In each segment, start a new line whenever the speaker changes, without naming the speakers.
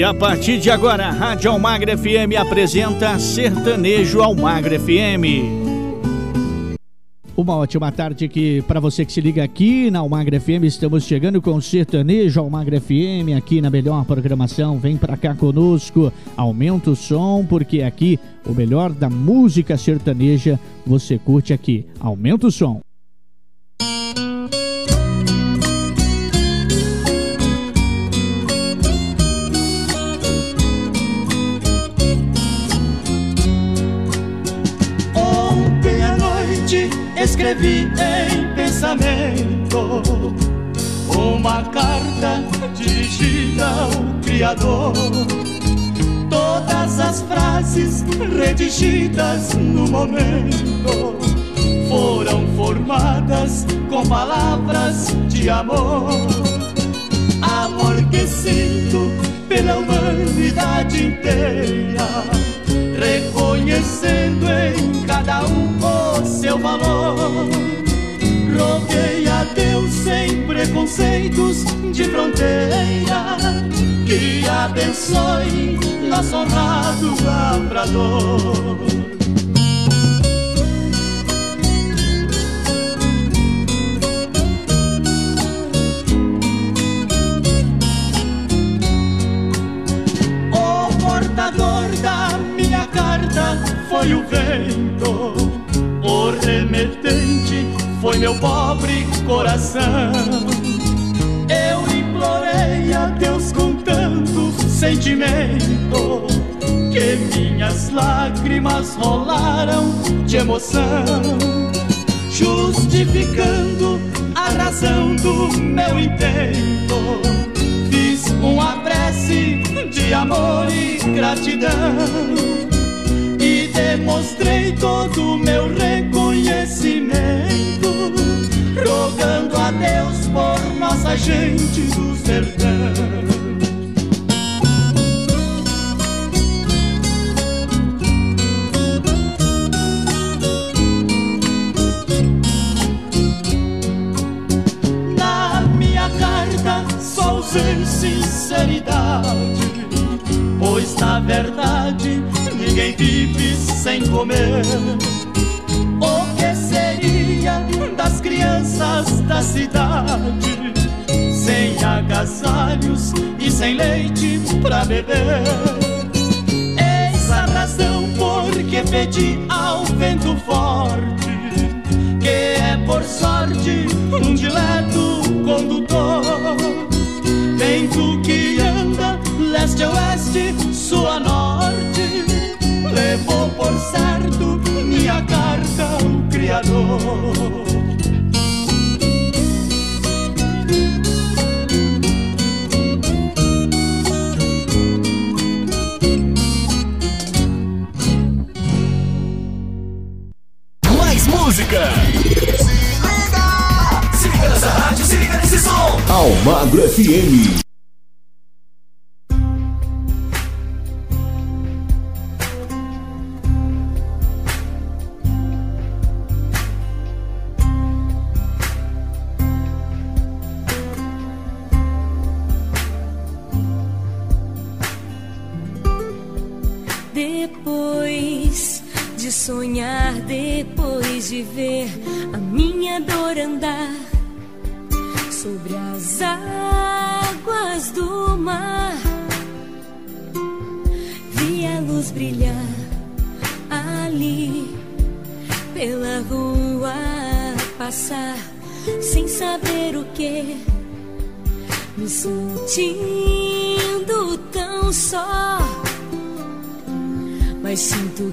E a partir de agora, a Rádio Almagra FM apresenta Sertanejo Almagra FM. Uma ótima tarde aqui para você que se liga aqui na Almagra FM. Estamos chegando com Sertanejo Almagra FM aqui na melhor programação. Vem para cá conosco, aumenta o som, porque aqui o melhor da música sertaneja você curte aqui. Aumenta o som.
Escrevi em pensamento uma carta dirigida ao Criador. Todas as frases redigidas no momento foram formadas com palavras de amor. Amor que sinto pela humanidade inteira, reconhecendo em cada um o seu valor. Roguei a Deus sem preconceitos de fronteira, que abençoe nosso honrado labrador. Foi o vento, o remetente foi meu pobre coração. Eu implorei a Deus com tanto sentimento que minhas lágrimas rolaram de emoção, justificando a razão do meu intento. Uma prece de amor e gratidão demonstrei todo o meu reconhecimento, rogando a Deus por nossa gente do sertão. Sinceridade, pois na verdade ninguém vive sem comer. O que seria das crianças da cidade sem agasalhos e sem leite pra beber? Eis a razão por que pedi ao vento forte, que é por sorte um dileto condutor. Vento que anda leste a oeste, sul a norte levou por certo minha carta Criador.
Mais música! Se liga!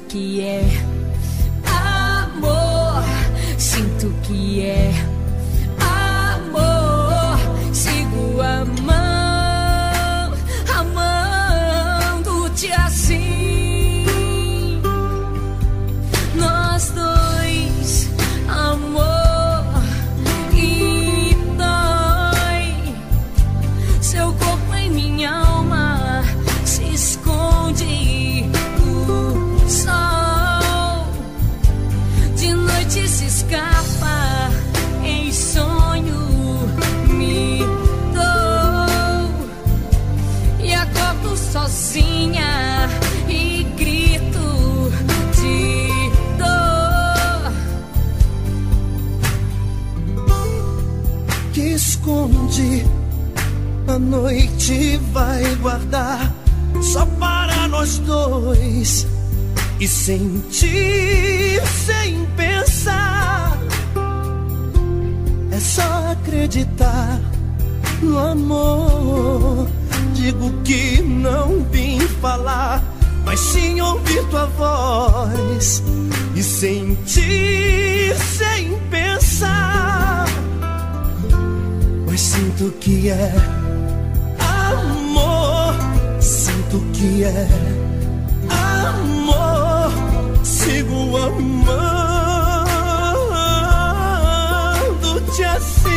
que é amor. Digo que não vim falar, mas sim ouvir tua voz e sentir sem pensar. Pois sinto que é amor, sinto que é amor, sigo amando-te assim.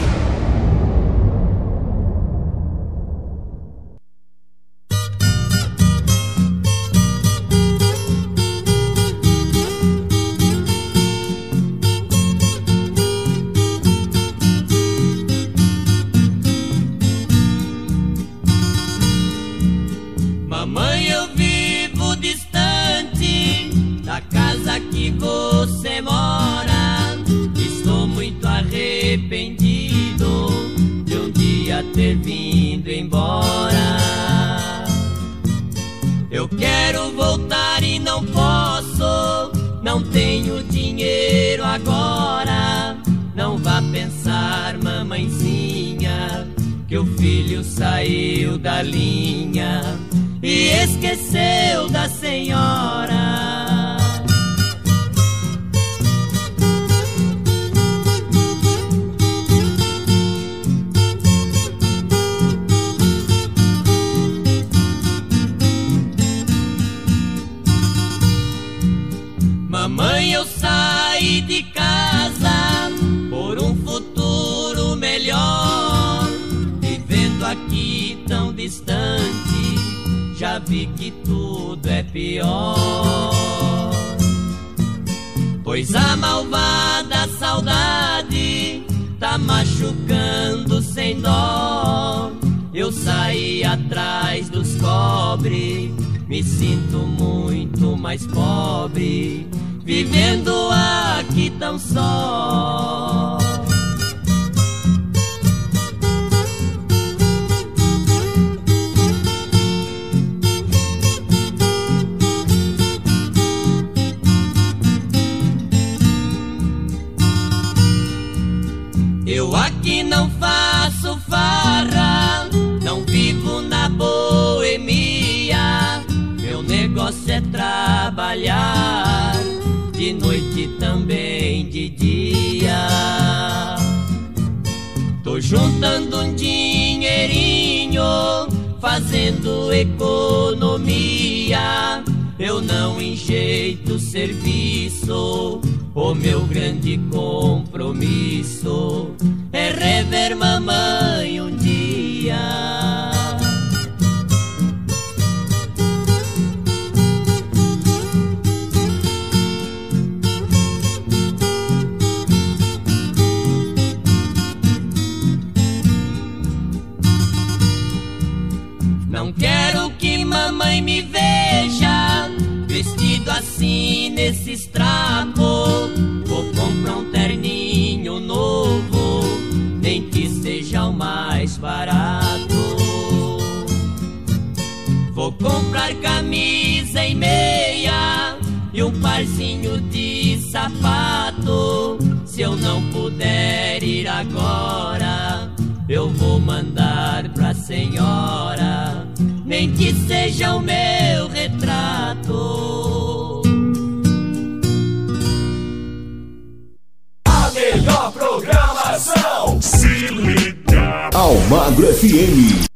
Saiu da linha e esqueceu da senhora. Vi que tudo é pior. Pois a malvada saudade tá machucando sem dó. Eu saí atrás dos cobre, me sinto muito mais pobre, vivendo aqui tão só. Trabalhar, de noite também de dia. Tô juntando um dinheirinho, fazendo economia. Eu não enjeito serviço, o meu grande compromisso é rever mamãe um dia. Assim nesses trapos. Vou comprar um terninho novo, nem que seja o mais barato. Vou comprar camisa e meia e um parzinho de sapato. Se eu não puder ir agora, eu vou mandar pra senhora, nem que seja o meu retrato.
A melhor programação. Se liga. Almagro FM.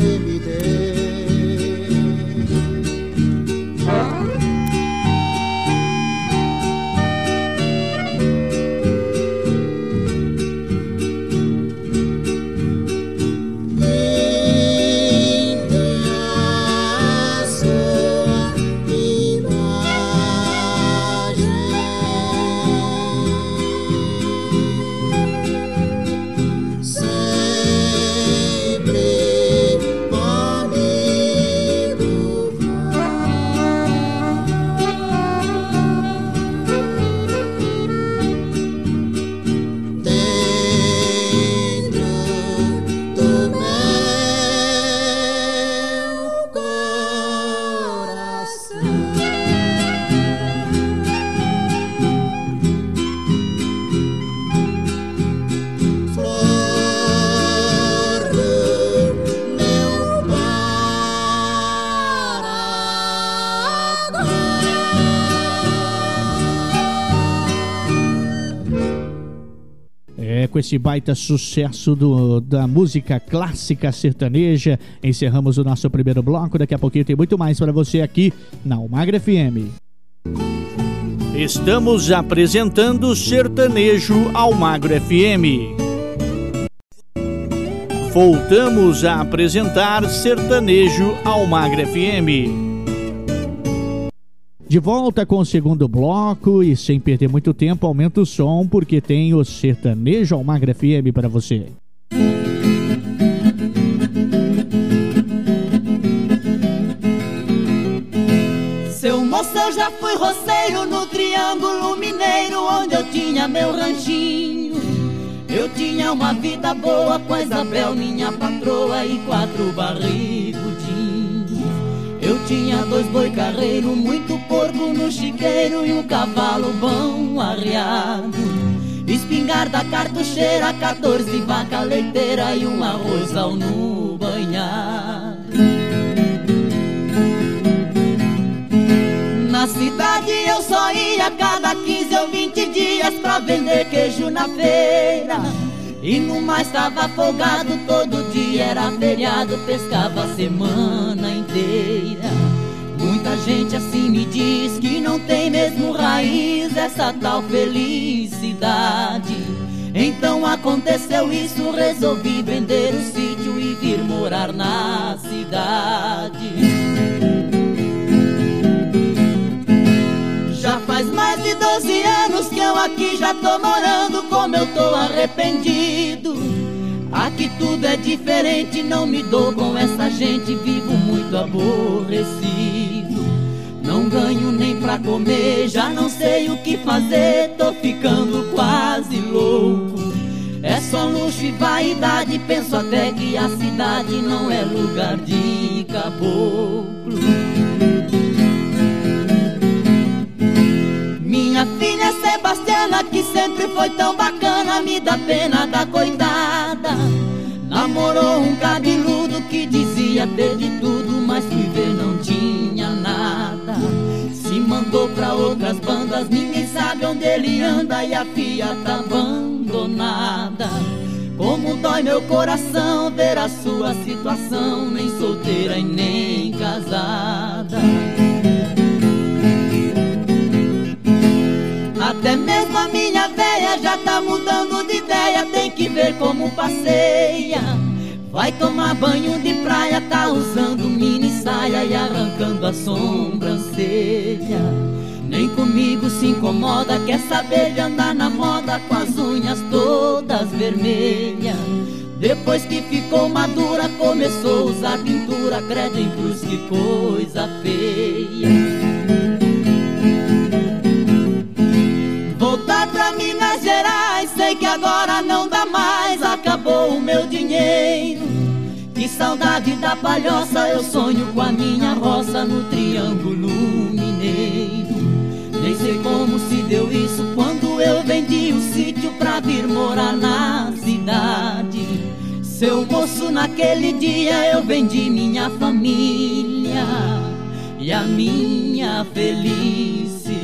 Que
Esse baita sucesso do- da música clássica sertaneja, encerramos o nosso primeiro bloco. Daqui a pouquinho tem muito mais para você aqui na Almagra FM. Estamos apresentando Sertanejo Almagro FM. Voltamos a apresentar Sertanejo Almagro FM. De volta com o segundo bloco e sem perder muito tempo, aumenta o som porque tem o Sertanejo Almagra FM para você.
Seu moço, eu já fui roceiro no Triângulo Mineiro, onde eu tinha meu ranchinho. Eu tinha uma vida boa com a Isabel, minha patroa, e quatro barrigos eu tinha dois boi carreiro, muito porco no chiqueiro e um cavalo bom arriado. Espingarda cartucheira, 14 vaca leiteira e um arrozal no banhado. Na cidade eu só ia cada 15 ou 20 dias pra vender queijo na feira. E no mais estava folgado, todo dia era feriado, pescava a semana inteira. Muita gente assim me diz que não tem mesmo raiz essa tal felicidade. Então aconteceu isso, resolvi vender o sítio e vir morar na cidade. Tô morando, como eu tô arrependido. Aqui tudo é diferente, não me dou com essa gente, vivo muito aborrecido. Não ganho nem pra comer, já não sei o que fazer, tô ficando quase louco. É só luxo e vaidade, penso até que a cidade não é lugar de caboclo. Minha filha Sebastiana, que sempre foi tão bacana, me dá pena da coitada. Namorou um cabeludo que dizia ter de tudo, mas fui ver não tinha nada. Se mandou pra outras bandas, ninguém sabe onde ele anda e a filha tá abandonada. Como dói meu coração ver a sua situação, nem solteira e nem casada. Até mesmo a minha véia já tá mudando de ideia, tem que ver como passeia. Vai tomar banho de praia, tá usando mini saia e arrancando a sobrancelha. Nem comigo se incomoda, quer saber de andar na moda com as unhas todas vermelhas. Depois que ficou madura, começou a usar pintura, credo em cruz, que coisa feia. Gerais, sei que agora não dá mais, acabou o meu dinheiro. Que saudade da palhoça, eu sonho com a minha roça no Triângulo Mineiro. Nem sei como se deu isso quando eu vendi o sítio pra vir morar na cidade. Seu moço, naquele dia eu vendi minha família e a minha felicidade.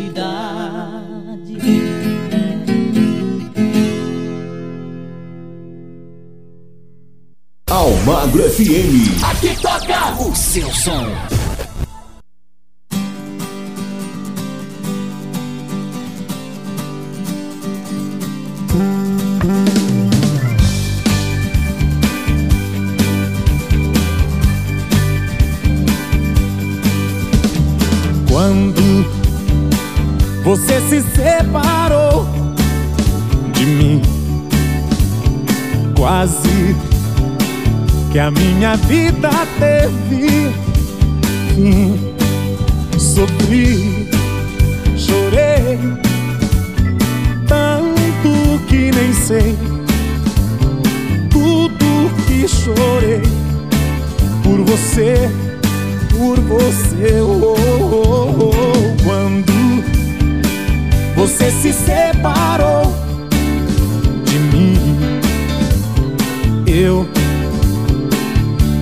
Almagro FM.
Aqui toca
O seu som.
Quando você se separou de mim, quase que a minha vida teve fim. Sofri, chorei, tanto que nem sei tudo que chorei por você, por você. Oh, oh, oh, oh. Quando você se separou de mim, eu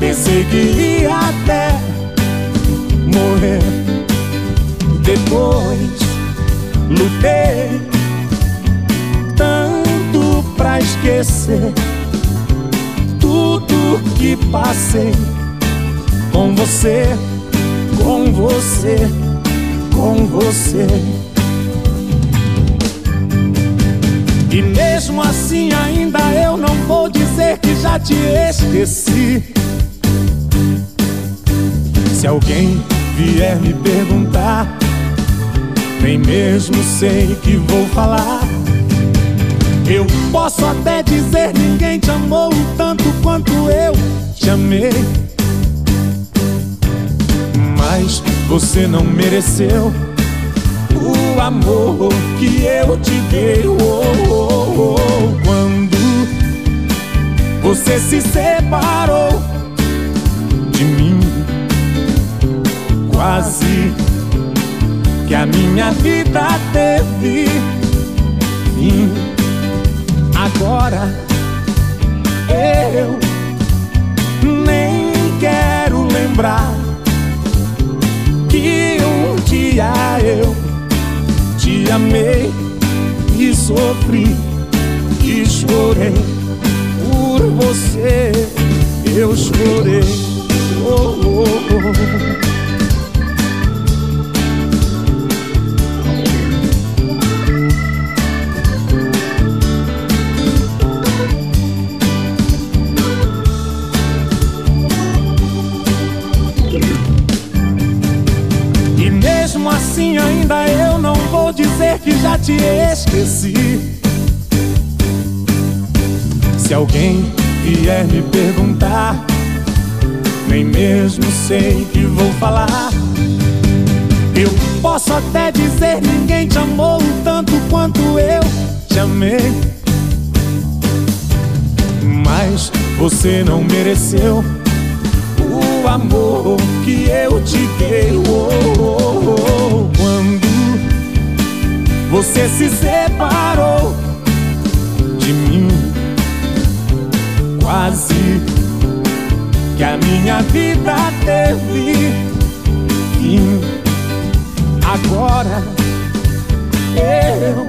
pensei que ia até morrer. Depois lutei tanto pra esquecer tudo que passei com você, com você, com você. E mesmo assim ainda eu não vou dizer que já te esqueci. Se alguém vier me perguntar, nem mesmo sei que vou falar. Eu posso até dizer ninguém te amou tanto quanto eu te amei. Mas você não mereceu o amor que eu te dei. Oh, oh, oh. Quando você se separou quase que a minha vida teve fim. Agora eu nem quero lembrar que um dia eu te amei e sofri e chorei por você. Eu chorei. Oh, oh, oh. Já te esqueci. Se alguém vier me perguntar, nem mesmo sei que vou falar. Eu posso até dizer ninguém te amou tanto quanto eu te amei. Mas você não mereceu o amor que eu te dei. Você se separou de mim, quase que a minha vida teve fim. Agora eu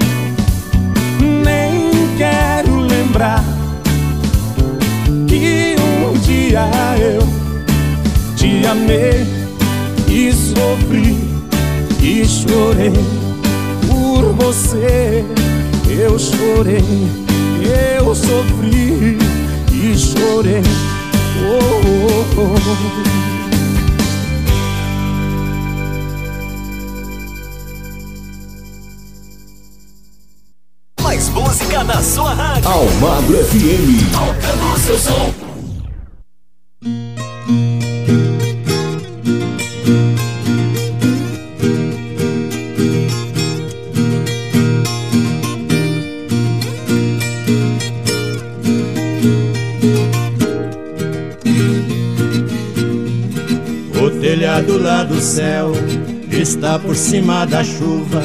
nem quero lembrar que um dia eu te amei e sofri e chorei por você. Eu chorei, eu sofri e chorei. Oh, oh, oh.
Mais música na sua rádio.
Almagro FM.
Tocando seu som.
Céu está por cima da chuva.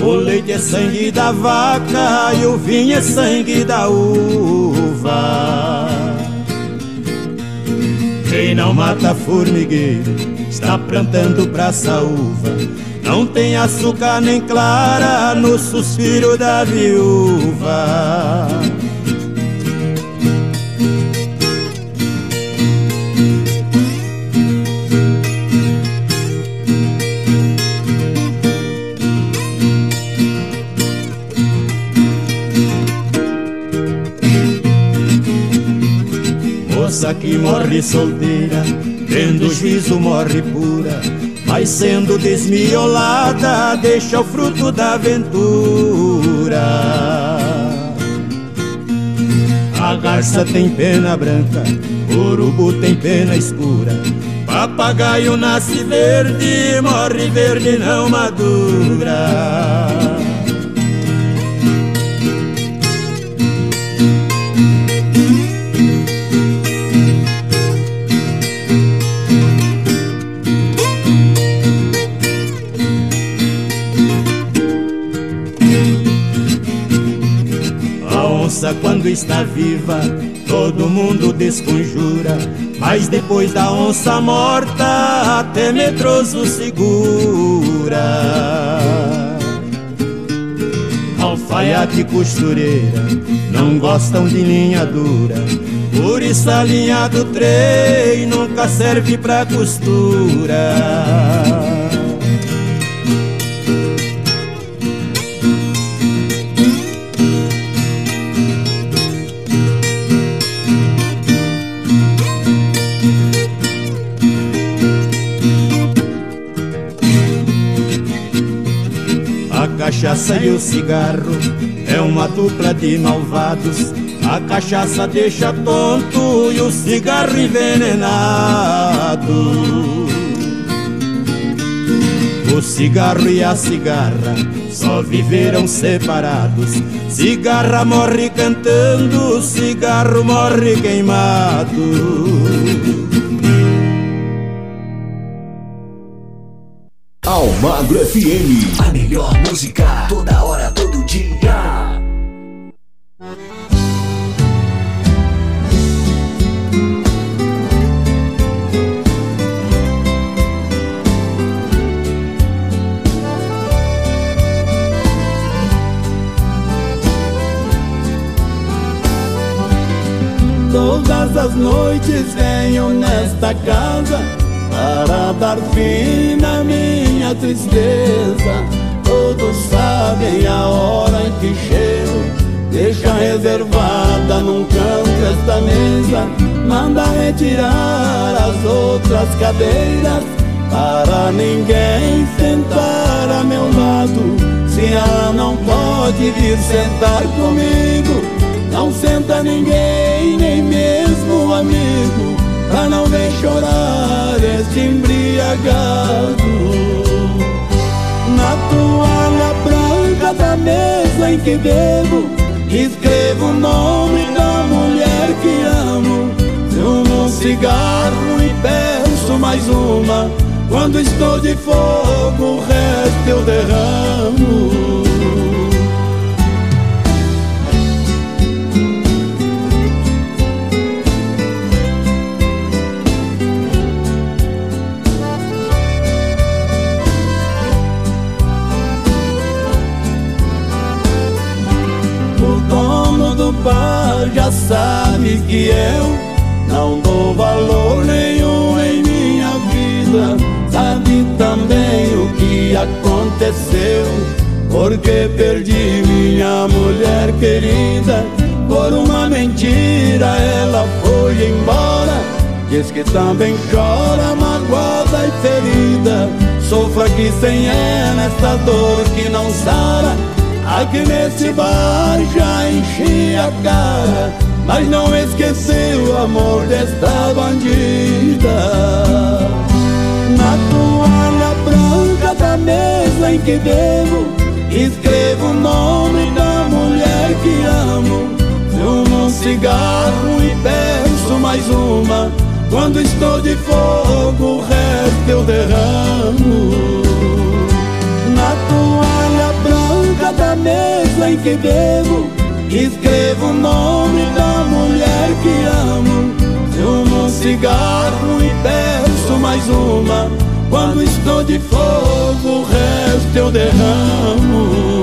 O leite é sangue da vaca e o vinho é sangue da uva. Quem não mata formigueiro está plantando pra saúva. Não tem açúcar nem clara no suspiro da viúva. Moça que morre solteira, tendo juízo morre pura, mas sendo desmiolada, deixa o fruto da aventura. A garça tem pena branca, urubu tem pena escura, papagaio nasce verde, morre verde não madura. Quando está viva, todo mundo desconjura. Mas depois da onça morta, até medroso segura. Alfaiate costureira não gostam de linha dura. Por isso a linha do trem nunca serve pra costura. Cachaça e o cigarro é uma dupla de malvados. A cachaça deixa tonto e o cigarro envenenado. O cigarro e a cigarra só viveram separados. Cigarra morre cantando, cigarro morre queimado.
Almagro FM. A melhor música
nesta casa para dar fim na minha tristeza. Todos sabem a hora em que chego. Deixa reservada num canto esta mesa. Manda retirar as outras cadeiras para ninguém sentar a meu lado. Se ela não pode vir sentar comigo, não senta ninguém, este embriagado. Na toalha branca da mesa em que bebo, escrevo o nome da mulher que amo. Fumo um cigarro e peço mais uma. Quando estou de fogo, o resto eu derramo. Sabe que eu não dou valor nenhum em minha vida. Sabe também o que aconteceu, porque perdi minha mulher querida. Por uma mentira ela foi embora. Diz que também chora, magoada e ferida. Sofra aqui sem ela essa dor que não sara. Aqui nesse bar já enchi a cara Mas não esqueci o amor desta bandida. Na toalha branca da mesa em que bebo Escrevo o nome da mulher que amo. Fumo um cigarro e peço mais uma. Quando estou de fogo o resto eu derramo. Na toalha branca da mesa em que bebo Escrevo o nome da mulher que amo. Fumo um cigarro e peço mais uma. Quando estou de fogo o resto eu derramo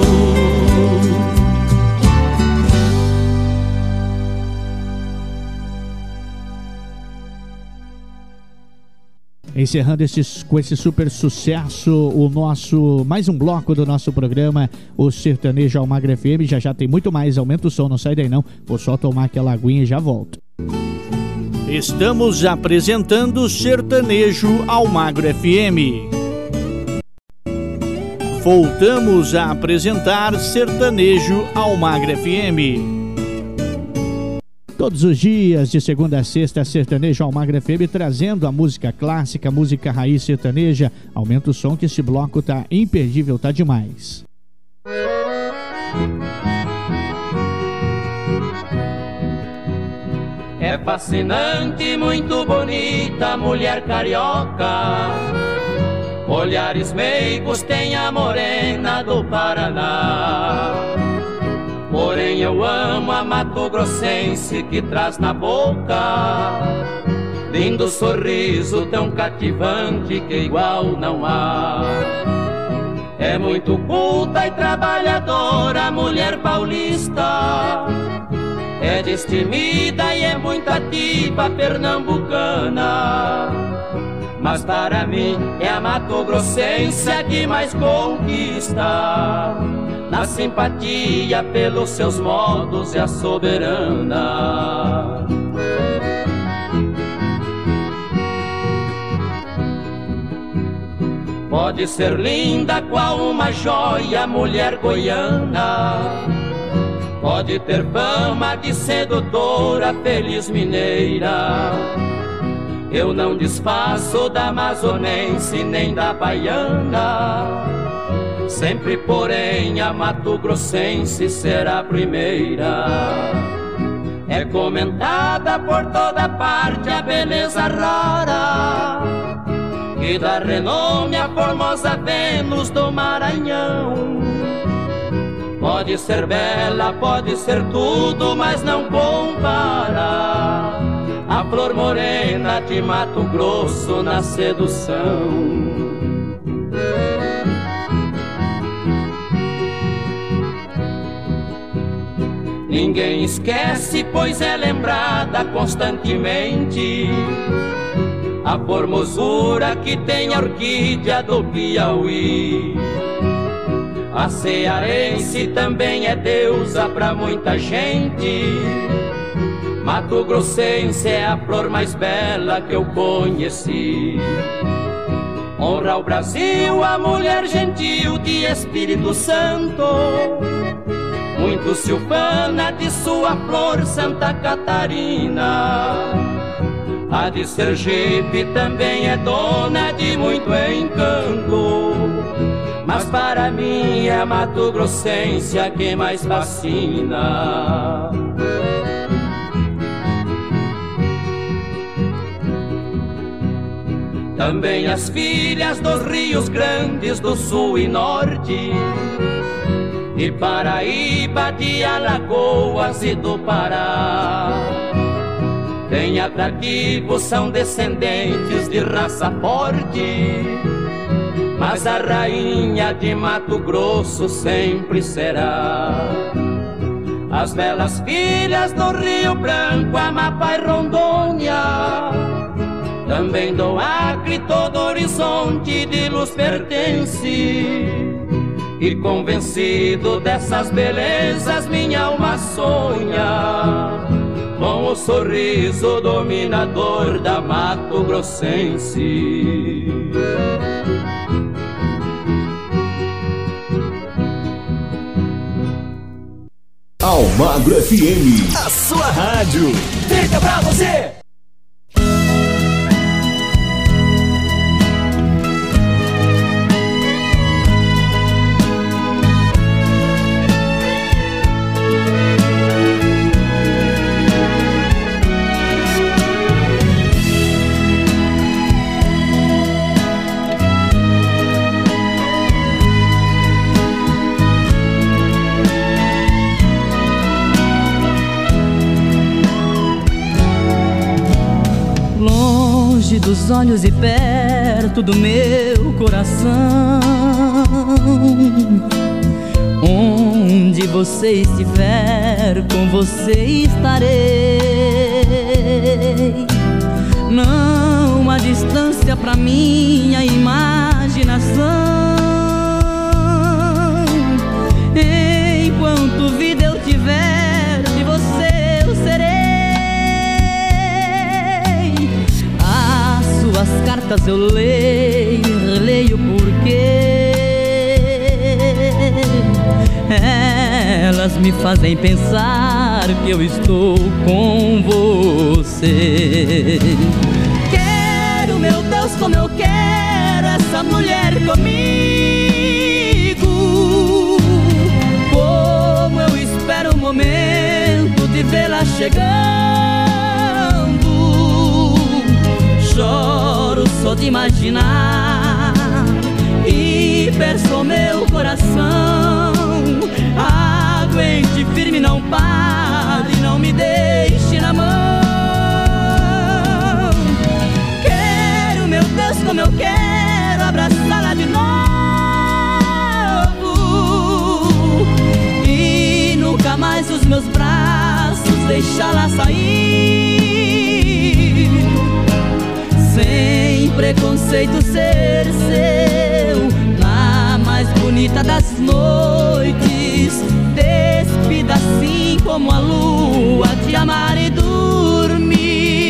Encerrando esses, com esse super sucesso, o nosso mais um bloco do nosso programa, o Sertanejo Almagra FM. Já já tem muito mais, aumenta o som, não sai daí não. Vou só tomar aquela aguinha e já volto. Estamos apresentando Sertanejo Almagro FM. Voltamos a apresentar Sertanejo Almagro FM. Todos os dias, de segunda a sexta, Sertanejo Almagra FM trazendo a música clássica, a música raiz sertaneja. Aumenta o som que esse bloco tá imperdível, tá demais.
É fascinante, muito bonita, mulher carioca. Olhares meigos tem a morena do Paraná. Eu amo a Mato Grossense que traz na boca Lindo sorriso tão cativante que igual não há. É muito culta e trabalhadora, mulher paulista. É destemida e é muito ativa, pernambucana. Mas para mim é a Mato Grossense que mais conquista na simpatia pelos seus modos é a soberana. Pode ser linda qual uma joia, mulher goiana. Pode ter fama de sedutora, feliz mineira. Eu não desfaço da amazonense nem da baiana. Sempre, porém, a Mato Grossense será a primeira. É comentada por toda parte a beleza rara que dá renome à formosa Vênus do Maranhão. Pode ser bela, pode ser tudo, mas não compara a flor morena de Mato Grosso na sedução. Ninguém esquece, pois é lembrada constantemente a formosura que tem a orquídea do Piauí. A cearense também é deusa pra muita gente. Mato Grossense é a flor mais bela que eu conheci. Honra o Brasil, a mulher gentil de Espírito Santo. Muito se ufana de sua flor Santa Catarina. A de Sergipe também é dona de muito encanto. Mas para mim é a Mato Grossense a que mais fascina. Também as filhas dos rios grandes do sul e norte, e Paraíba, de Alagoas e do Pará tem atrativo, são descendentes de raça forte. Mas a rainha de Mato Grosso sempre será. As belas filhas do Rio Branco, Amapá e Rondônia. Também do Acre, todo horizonte de luz pertence. E convencido dessas belezas, minha alma sonha com o sorriso dominador da Mato Grossense.
Almagro FM, a sua rádio. Fica pra você!
Olhos e perto do meu coração. Onde você estiver, com você estarei. Não há distância para minha imaginação. Cartas eu leio, leio porque elas me fazem pensar que eu estou com você. Quero, meu Deus, como eu quero essa mulher comigo. Como eu espero o momento de vê-la chegando choro só de imaginar e perso meu coração. Aguente firme, não pare, não me deixe na mão. Quero, meu Deus, como eu quero abraçá-la de novo e nunca mais os meus braços deixá-la sair sem preconceito ser seu na mais bonita das noites. Despida assim como a lua te amar e dormir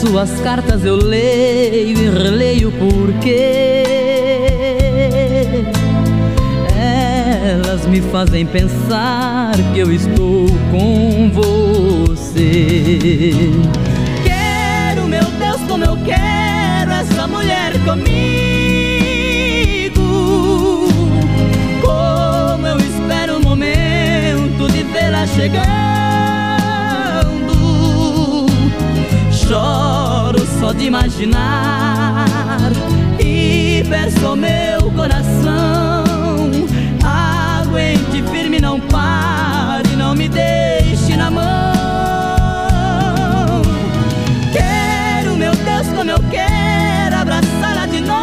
suas cartas eu leio e releio porque elas me fazem pensar que eu estou com você. Quero, meu Deus, como eu quero essa mulher comigo. Como eu espero o momento de vê-la chegando. Choro só de imaginar e peço meu coração. Aguente firme, não pare, não me deixe na mão. Quero, meu Deus, como eu quero abraçá-la de novo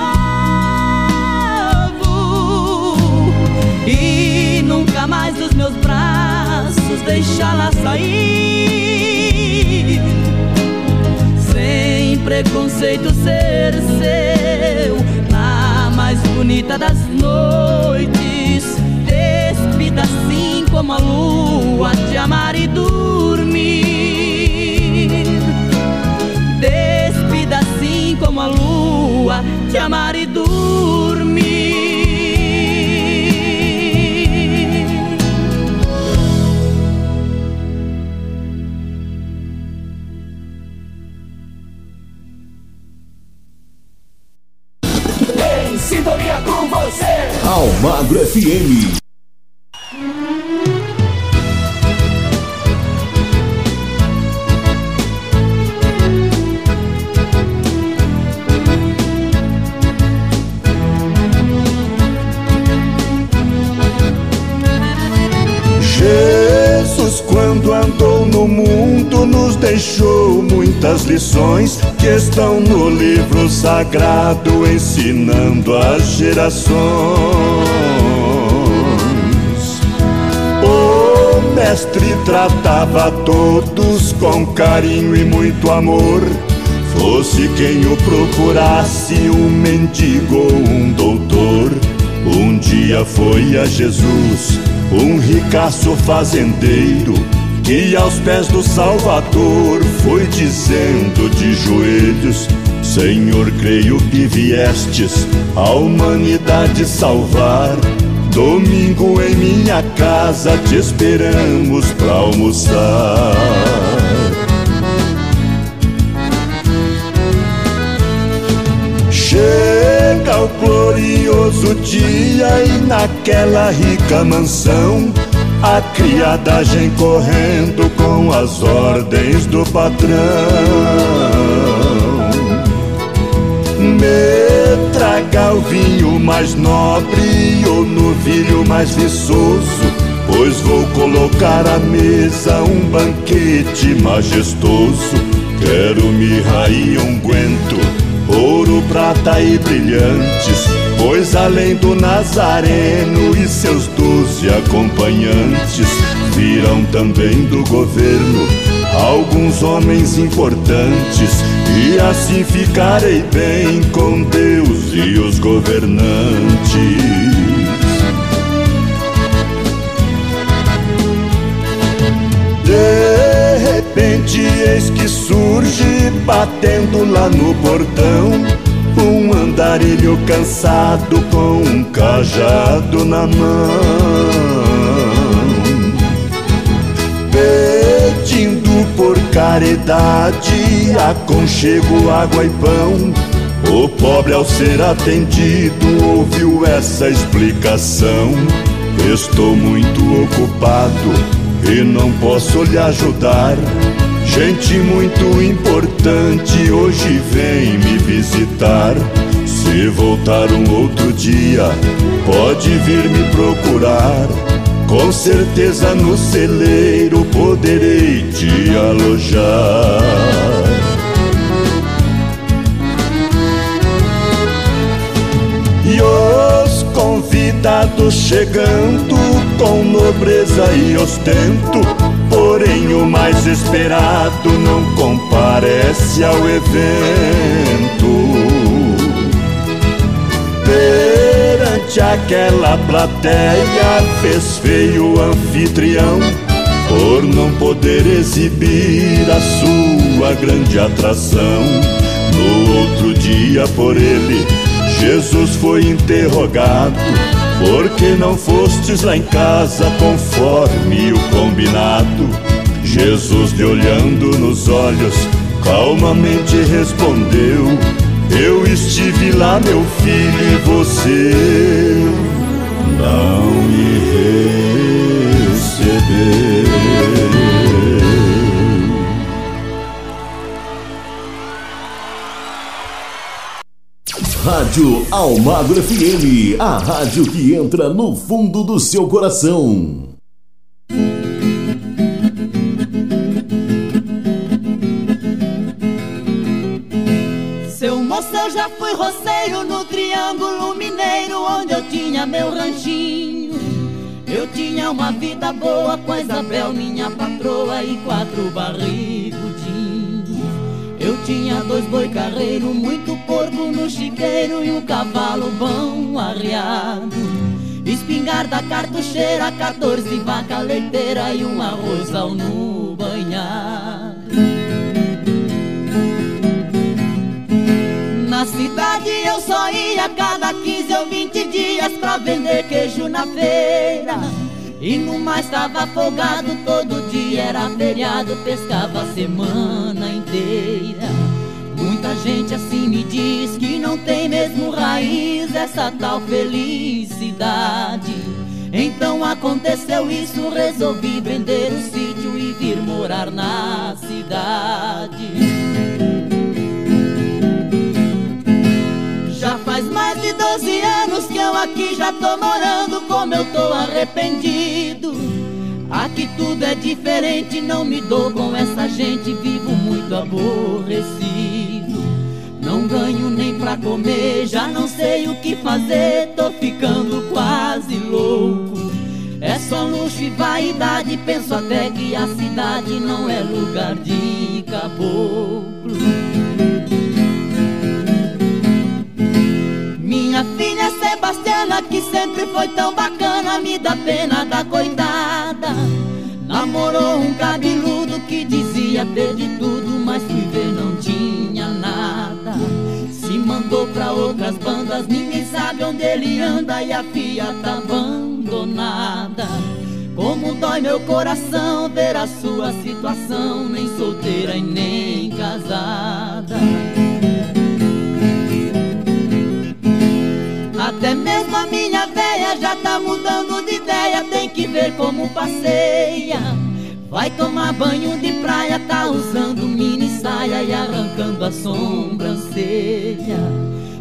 e nunca mais dos meus braços deixá-la sair preconceito ser seu na mais bonita das noites despida assim como a lua te amar e dormir. Despida assim como a lua te amar
Almagro FM.
Estão no livro sagrado, ensinando as gerações. O mestre tratava todos com carinho e muito amor. Fosse quem o procurasse, um mendigo ou um doutor. Um dia foi a Jesus, um ricaço fazendeiro, que aos pés do Salvador foi dizendo de joelhos: Senhor, creio que viestes a humanidade salvar. Domingo em minha casa te esperamos pra almoçar. Chega o glorioso dia e naquela rica mansão a criadagem correndo com as ordens do patrão. Me traga o vinho mais nobre ou novilho mais viçoso, pois vou colocar à mesa um banquete majestoso. Quero mirra e unguento, prata e brilhantes, pois além do Nazareno e seus doze acompanhantes, virão também do governo alguns homens importantes, e assim ficarei bem com Deus e os governantes. De repente, eis que surge, batendo lá no portão, um andarilho cansado com um cajado na mão. Pedindo por caridade, aconchego, água e pão. O pobre, ao ser atendido, ouviu essa explicação. Estou muito ocupado e não posso lhe ajudar. Gente muito importante hoje vem me visitar. Se voltar um outro dia, pode vir me procurar. Com certeza no celeiro poderei te alojar. E os convidados chegando com nobreza e ostento, porém o mais esperado não comparece ao evento. Perante aquela plateia, fez feio o anfitrião
por não poder exibir a sua grande atração. No outro dia, por ele, Jesus foi interrogado. Por que não fostes lá em casa conforme o combinado? Jesus lhe olhando nos olhos, calmamente respondeu: Eu estive lá, meu filho, e você não me recebeu.
Rádio Almagro FM, a rádio que entra no fundo do seu coração.
Seu moço, eu já fui roceiro no Triângulo Mineiro, onde eu tinha meu ranchinho. Eu tinha uma vida boa com a Isabel, minha patroa, e quatro barrigudinhos. Eu tinha dois boi carreiro, muito porco no chiqueiro e um cavalo bom arriado. Espingarda cartucheira, 14 vaca leiteira e um arrozal no banhado. Na cidade eu só ia cada 15 ou 20 dias pra vender queijo na feira. E no mais estava afogado, todo dia era feriado, pescava a semana inteira. Muita gente assim me diz que não tem mesmo raiz essa tal felicidade. Então aconteceu isso, resolvi vender o sítio e vir morar na cidade. Já faz mais de 12 anos que eu aqui já tô morando, como eu tô arrependido. Aqui tudo é diferente, não me dou com essa gente, vivo muito aborrecido. Não ganho nem pra comer, já não sei o que fazer, tô ficando quase louco. É só luxo e vaidade, penso até que a cidade não é lugar de caboclo. Minha filha Sebastiana, que sempre foi tão bacana, me dá pena da coitada. Namorou um cabeludo que dizia ter de tudo, mas fui ver não tinha nada. Se mandou pra outras bandas, ninguém sabe onde ele anda e a filha tá abandonada. Como dói meu coração ver a sua situação, nem solteira e nem casada. Até mesmo a minha véia já tá mudando de ideia, tem que ver como passeia. Vai tomar banho de praia, tá usando mini saia e arrancando a sobrancelha.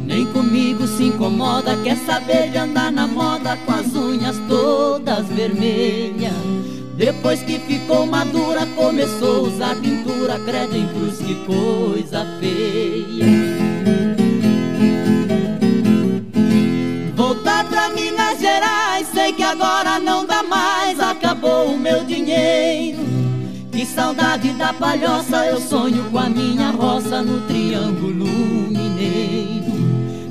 Nem comigo se incomoda, quer saber de andar na moda com as unhas todas vermelhas. Depois que ficou madura, começou a usar pintura, credo em cruz, que coisa feia. Saudade da palhoça, eu sonho com a minha roça no Triângulo Mineiro.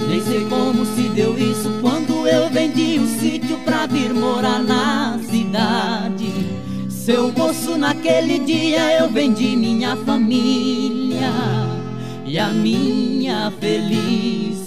Nem sei como se deu isso quando eu vendi o sítio pra vir morar na cidade. Seu moço, naquele dia eu vendi minha família e a minha felicidade.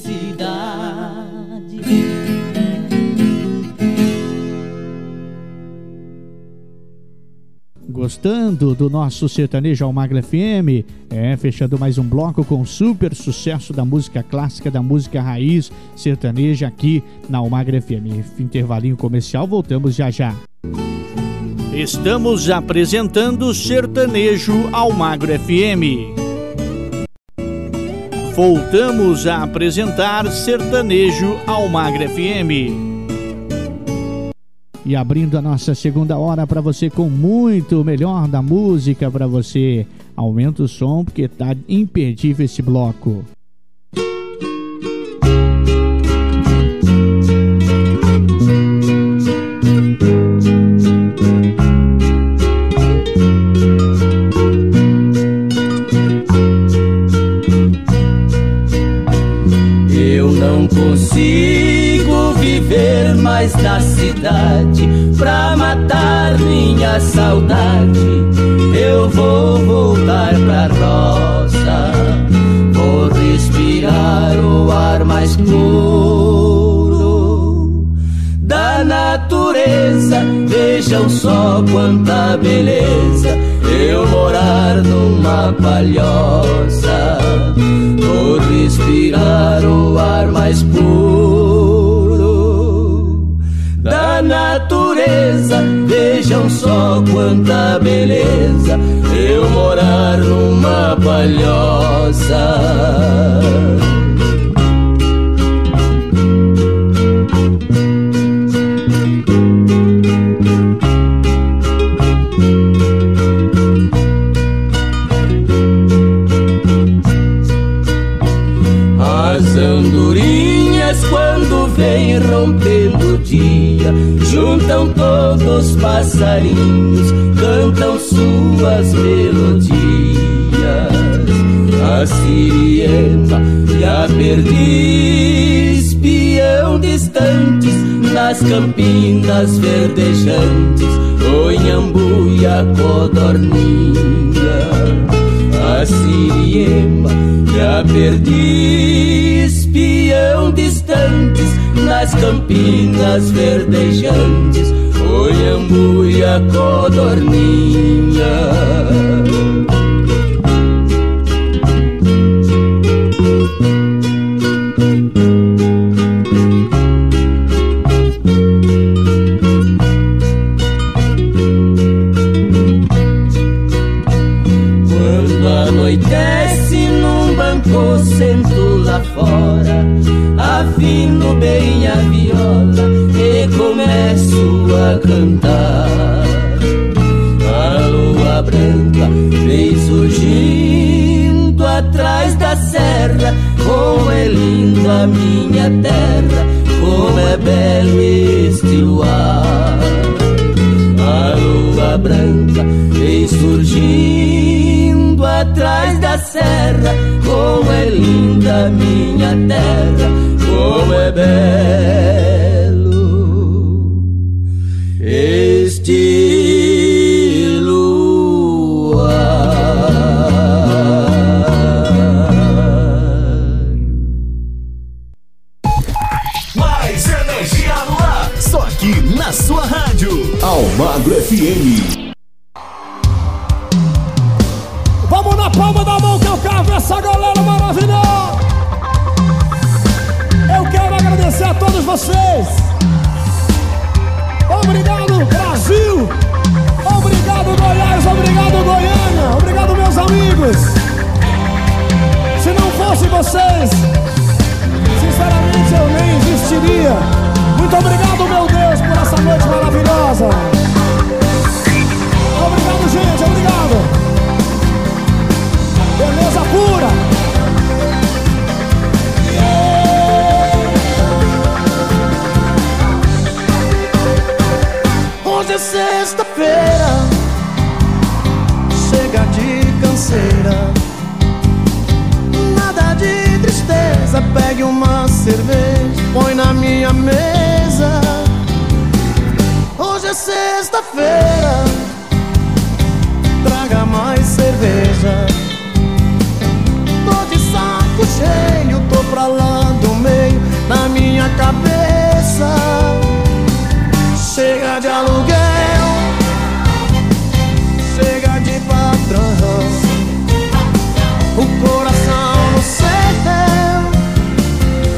Gostando do nosso sertanejo Almagro FM? É, fechando mais um bloco com super sucesso da música clássica, da música raiz sertaneja aqui na Almagro FM. Intervalinho comercial, voltamos já já. Estamos apresentando Sertanejo Almagro FM. Voltamos a apresentar Sertanejo Almagro FM. E abrindo a nossa segunda hora para você com muito melhor da música para você. Aumenta o som porque tá imperdível esse bloco.
Eu não
consigo viver mais na cidade pra matar minha saudade. Eu vou voltar pra roça, vou respirar o ar mais puro da natureza. Vejam só quanta beleza eu morar numa palhoça, vou respirar o ar mais puro natureza. Vejam só quanta beleza eu morar numa palhoça. As os passarinhos, cantam suas melodias. A siriema e a perdiz piam distantes Nas campinas verdejantes, o inhambu e a codorninha a siriema e a perdiz piam distantes nas campinas verdejantes, o iambu e a codorninha. A cantar. A lua branca vem surgindo atrás da serra. Como é linda minha terra, como é belo este luar. A lua branca vem surgindo atrás da serra. Como é linda minha terra, como é belo
Vamos na palma da mão que eu quero essa galera maravilhosa. Eu quero agradecer a todos vocês. Obrigado, Brasil. Obrigado, Goiás. Obrigado, Goiânia. Obrigado, meus amigos. Se não fossem vocês, sinceramente eu nem existiria. Muito obrigado, meu Deus, por essa noite maravilhosa. Gente. Obrigado. Beleza pura.
Hoje é sexta-feira, chega de canseira. Nada de tristeza, pegue uma cerveja, põe na minha mesa. Hoje é sexta-feira, mais cerveja. Tô de saco cheio, tô pra lá do meio, na minha cabeça. Chega de aluguel, chega de patrão. O coração no céu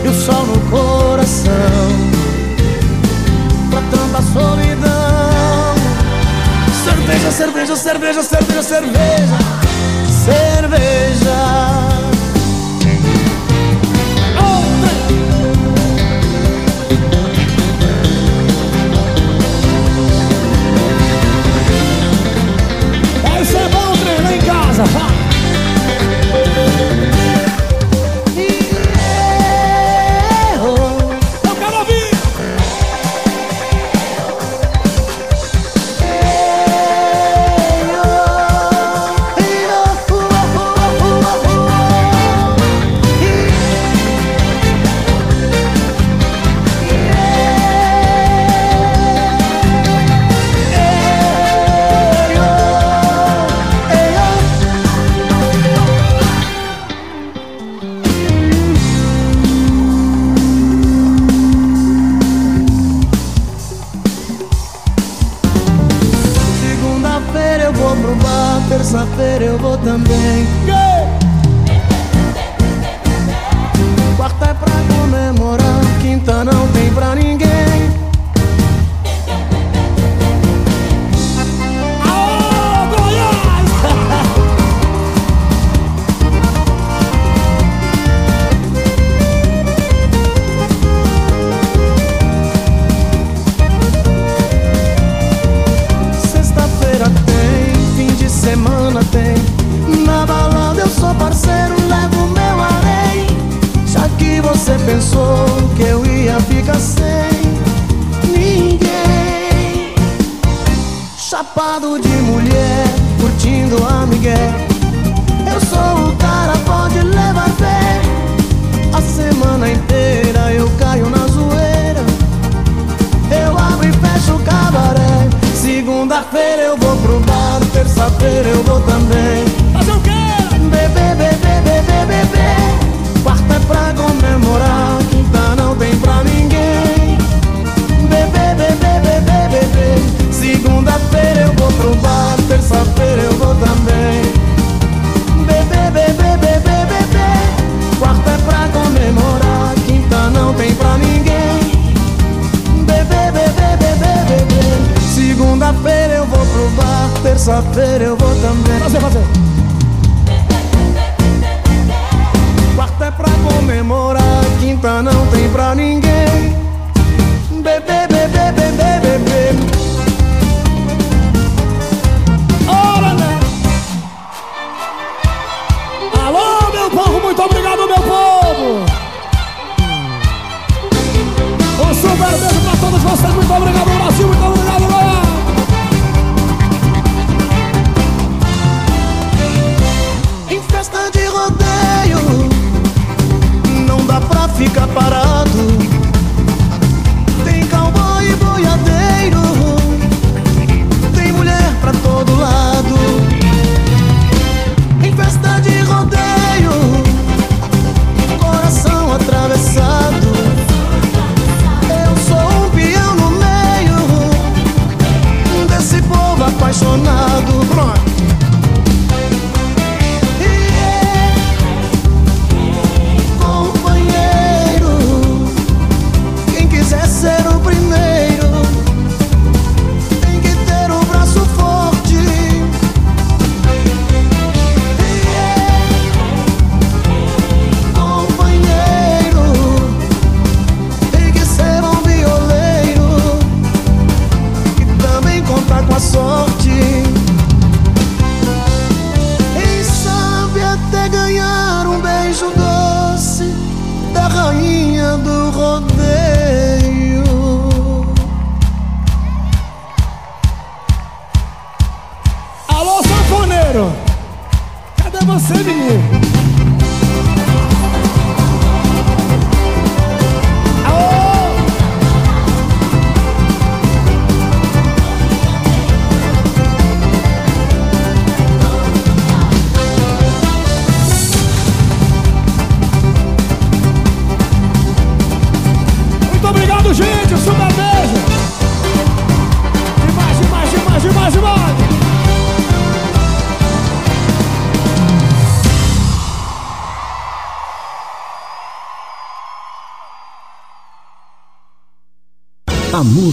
e o sol no coração. Pra tanta solidão. Cerveja, cerveja, cerveja, cerveja, cerveja. Cerveja.
Vai ser bom treinar em casa. vai.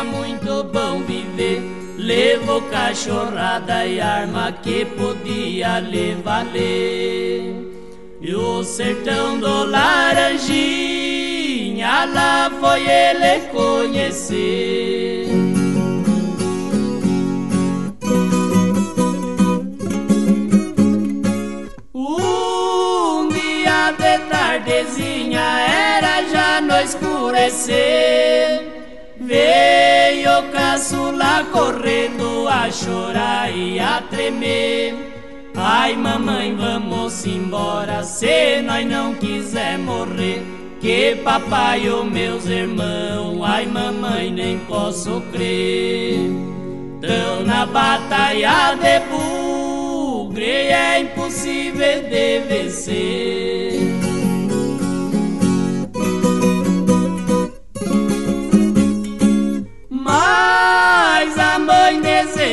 Tinha muito bom viver. Levou cachorrada e arma que podia lhe valer. E o sertão do Laranjinha, lá foi ele conhecer. Um dia de tardezinha, era já no escurecer. Caçula correndo a chorar e a tremer. Ai, mamãe, vamos embora se nós não quiser morrer. Que papai os meus irmãos, ai, mamãe, nem posso crer. Tão na batalha de bugre, é impossível de vencer.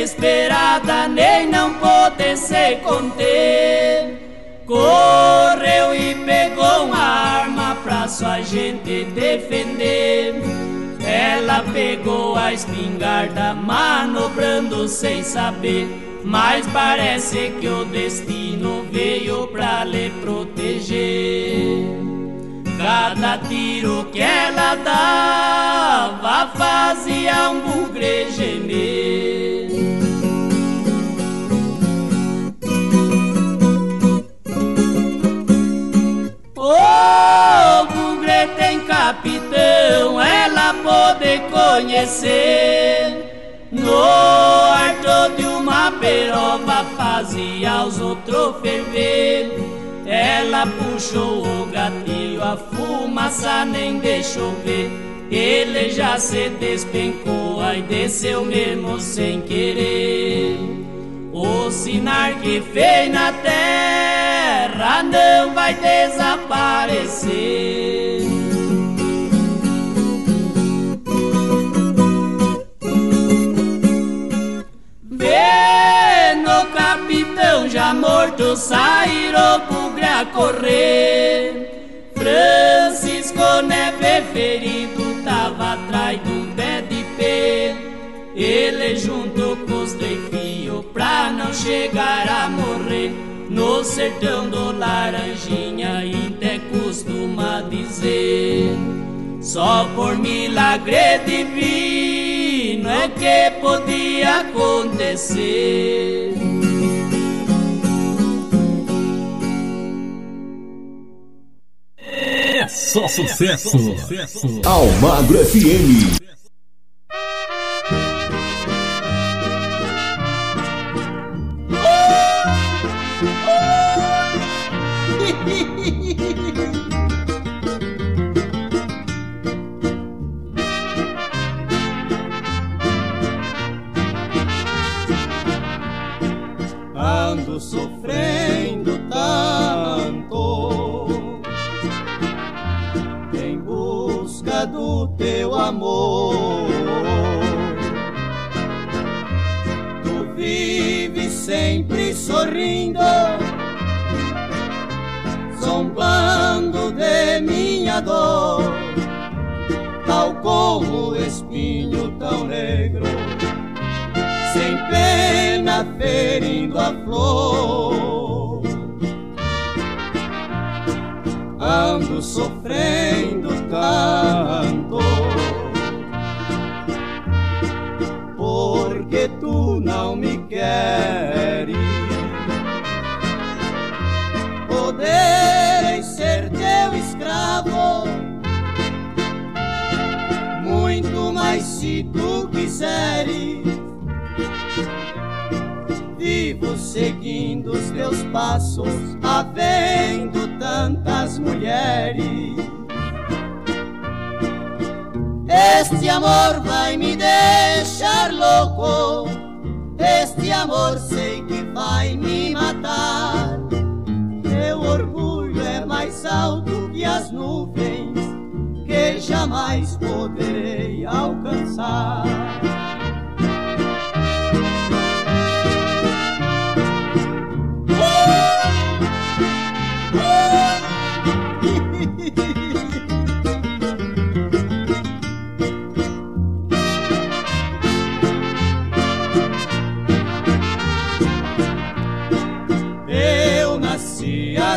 Desesperada nem não pôde se conter. Correu e pegou uma arma pra sua gente defender. Ela pegou a espingarda, manobrando sem saber. Mas parece que o destino veio pra lhe proteger. Cada tiro que ela dava fazia um bugre gemer. O bugre tem capitão, ela pode conhecer. No arto de uma peroba fazia os outros ferver. Ela puxou o gatilho, a fumaça nem deixou ver. Ele já se despencou, aí desceu mesmo sem querer. O sinal que fez na terra não vai desaparecer. Vendo o capitão já morto, saíram bugre a correr. Francisco Neve ferido tava atrás do pé de pé. Ele junto com os defios pra não chegar a morrer. No sertão do Laranjinha, até costuma dizer. Só por milagre divino é que podia acontecer.
É só sucesso. Almagro FM.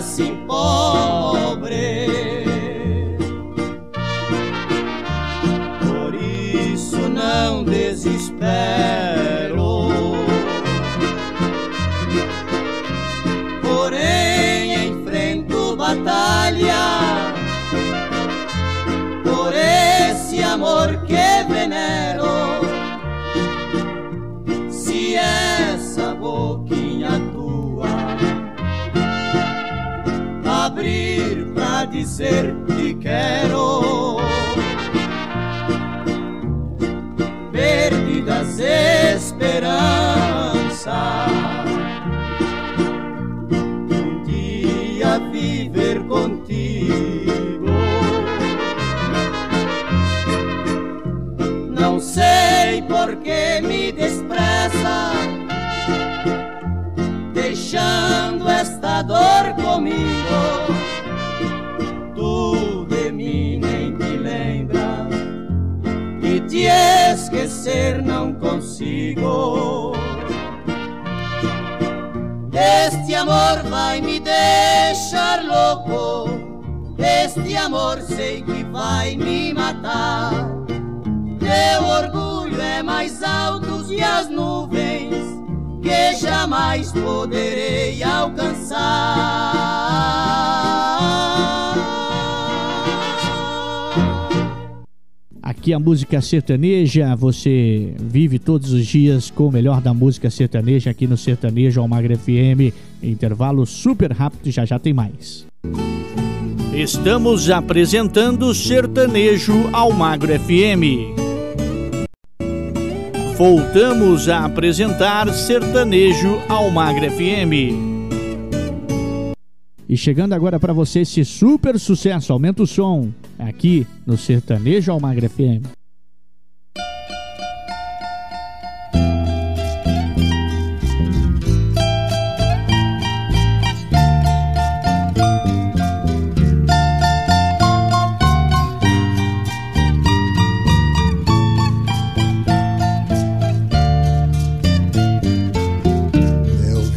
Assim pobre. Por isso não desespero. Dizer que quero. Consigo. Este amor vai me deixar louco. Este amor sei que vai me matar. Teu orgulho é mais alto que as nuvens que jamais poderei alcançar.
Aqui a música sertaneja, você vive todos os dias com o melhor da música sertaneja aqui no Sertanejo Almagra FM. Intervalo super rápido, já já tem mais. Estamos apresentando Sertanejo ao Magro FM. Voltamos a apresentar Sertanejo ao Magro FM. E chegando agora para você esse super sucesso, aumenta o som, aqui no Sertanejo ao Magro FM.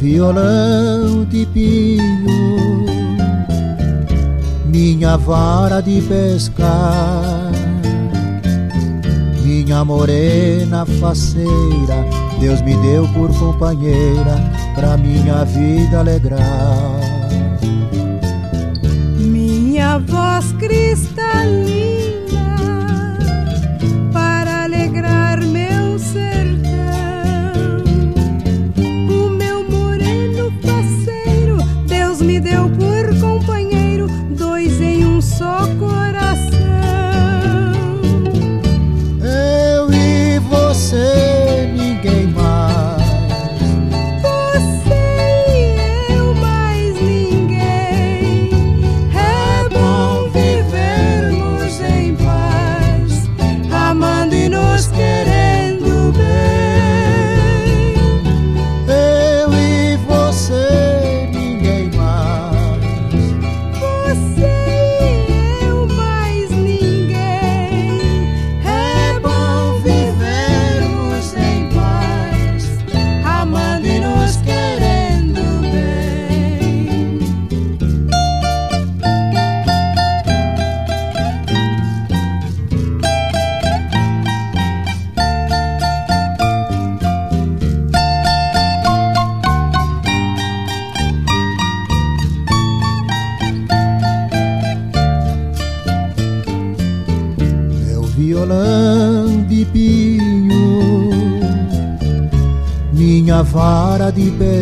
violão de pinho, minha vara de pescar, minha morena faceira, Deus me deu por companheira pra minha vida alegrar.
Minha voz cristalina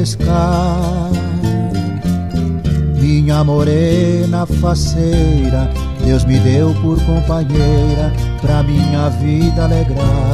pescar. Minha morena faceira, Deus me deu por companheira pra minha vida alegrar.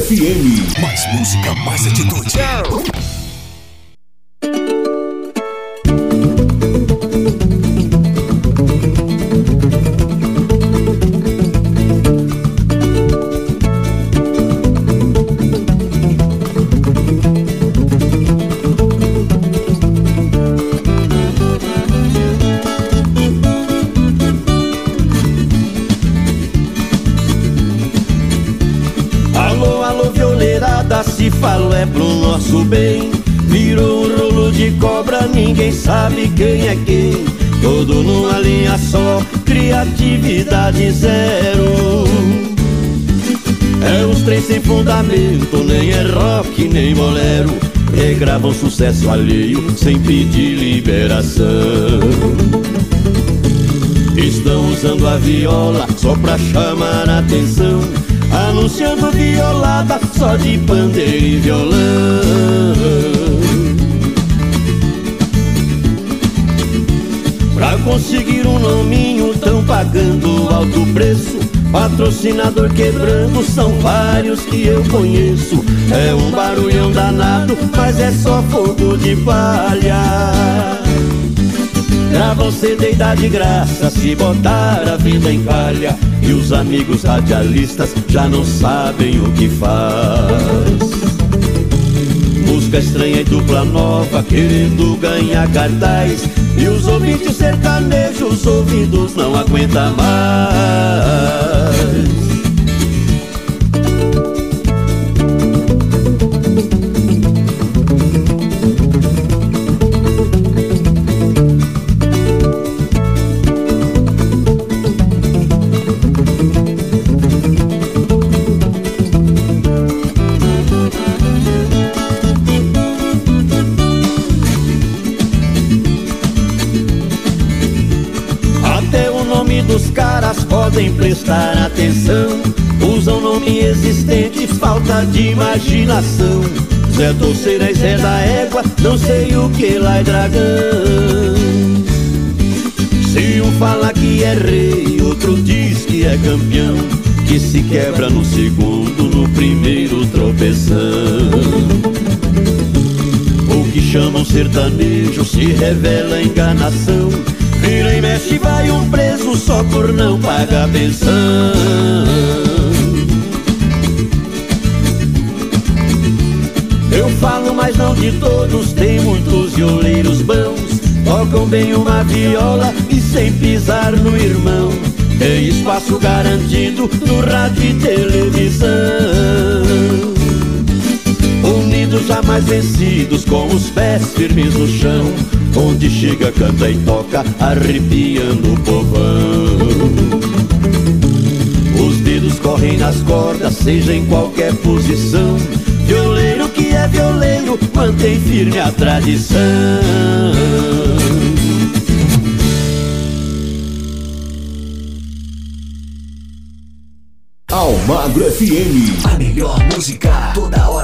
FM. Mais música, mais atitude.
Fundamento, nem é rock, nem bolero. Regravam sucesso alheio, sem pedir liberação. Estão usando a viola só pra chamar a atenção. Anunciando violada só de pandeiro e violão. Pra conseguir um nominho tão pagando alto preço Patrocinador quebrando são vários que eu conheço. É um barulhão danado, mas é só fogo de palha. Gravam CD e dá de graça se botar a vida em calha. E os amigos radialistas já não sabem o que faz. Música estranha e dupla nova, querendo ganhar cartaz. E os ouvintes sertanejos, ouvidos não aguentam mais. De imaginação. Zé Torceira e Zé da Égua, não sei o que lá é dragão. Se um fala que é rei, outro diz que é campeão Que se quebra no segundo, no primeiro tropeção. Chamam sertanejo se revela enganação. Vira e mexe vai um preso só por não pagar pensão de todos, tem muitos violeiros bons Tocam bem uma viola e sem pisar no irmão É espaço garantido no rádio e televisão Unidos jamais vencidos, com os pés firmes no chão Onde chega, canta e toca, arrepiando o povão. Os dedos correm nas cordas, seja em qualquer posição. Violeiro mantém firme a tradição.
Almagro FM. A melhor música toda hora,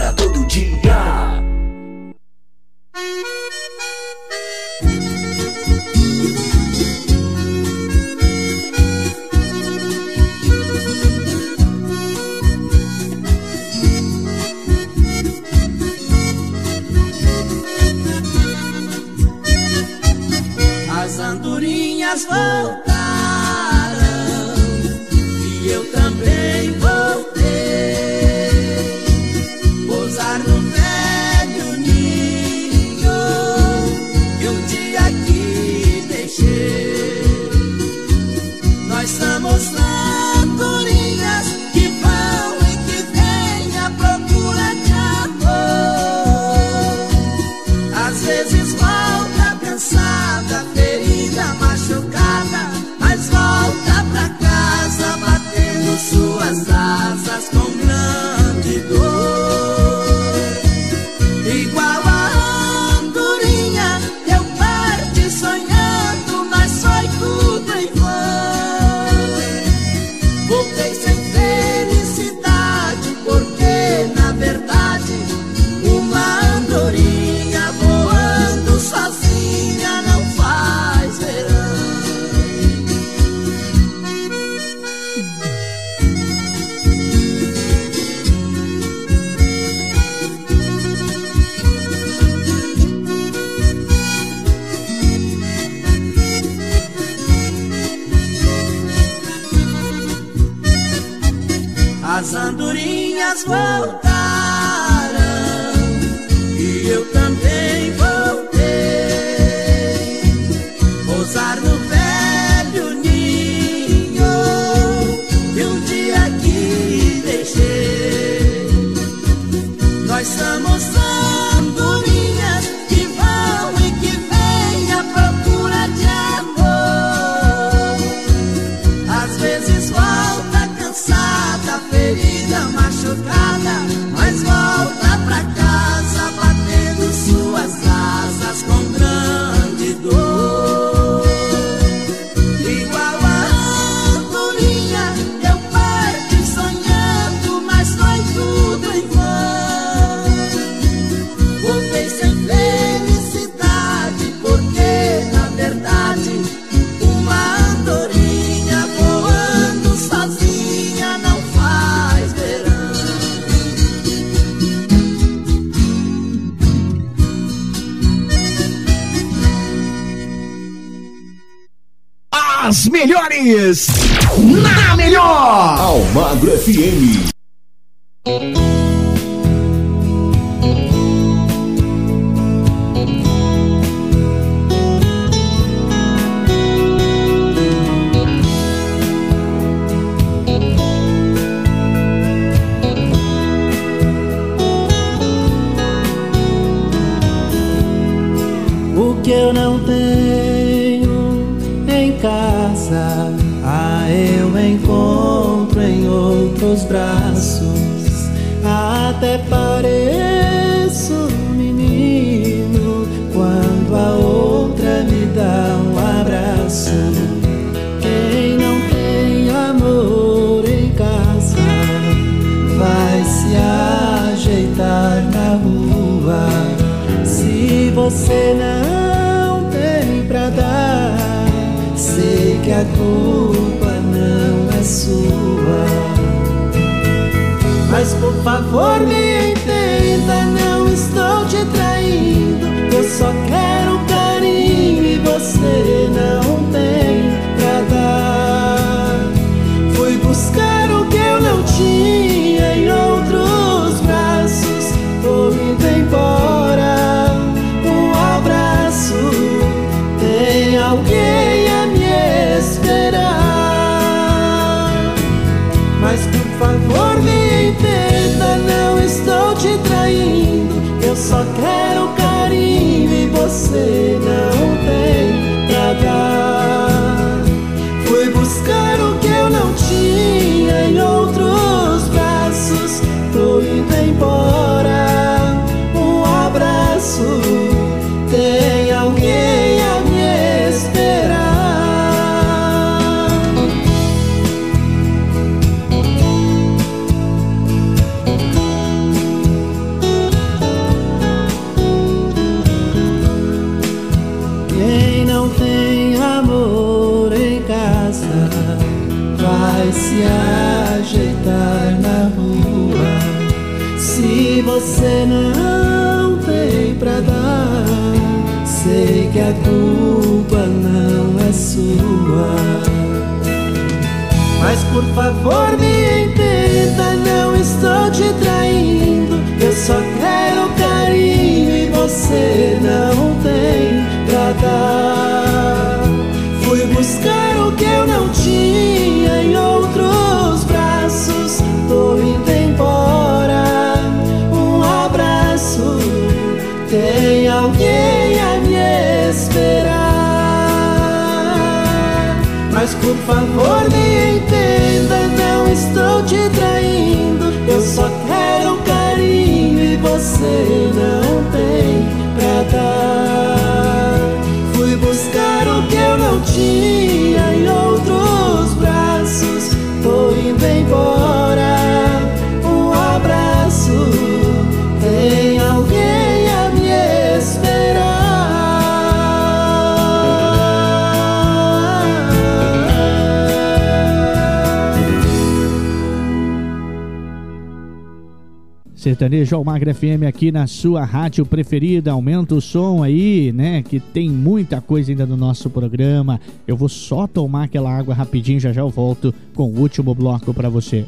Seja
o
Magra FM aqui na sua rádio preferida. Aumenta o som aí, né? Que tem muita coisa ainda no nosso programa. Eu vou só tomar aquela água rapidinho, já já eu volto com o último bloco para você.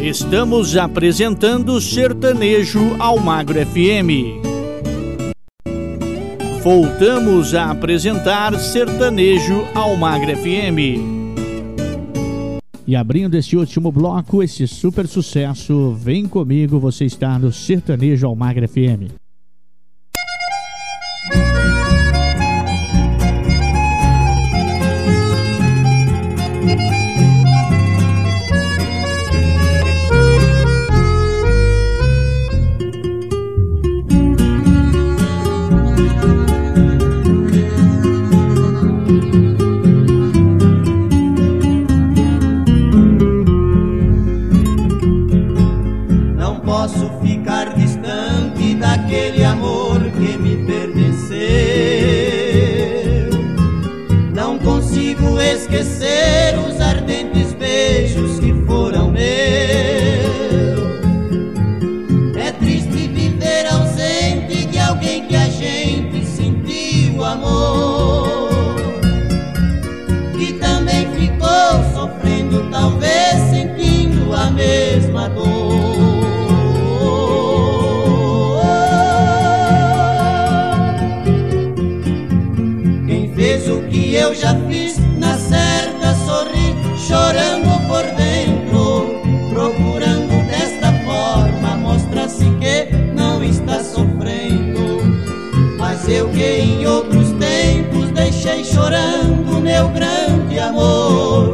Estamos apresentando Sertanejo ao Magro FM. Voltamos a apresentar Sertanejo ao Magro FM. E abrindo esse último bloco, esse super sucesso, vem comigo, você está no Sertanejo Almagre FM.
mas eu que em outros tempos deixei chorando meu grande amor.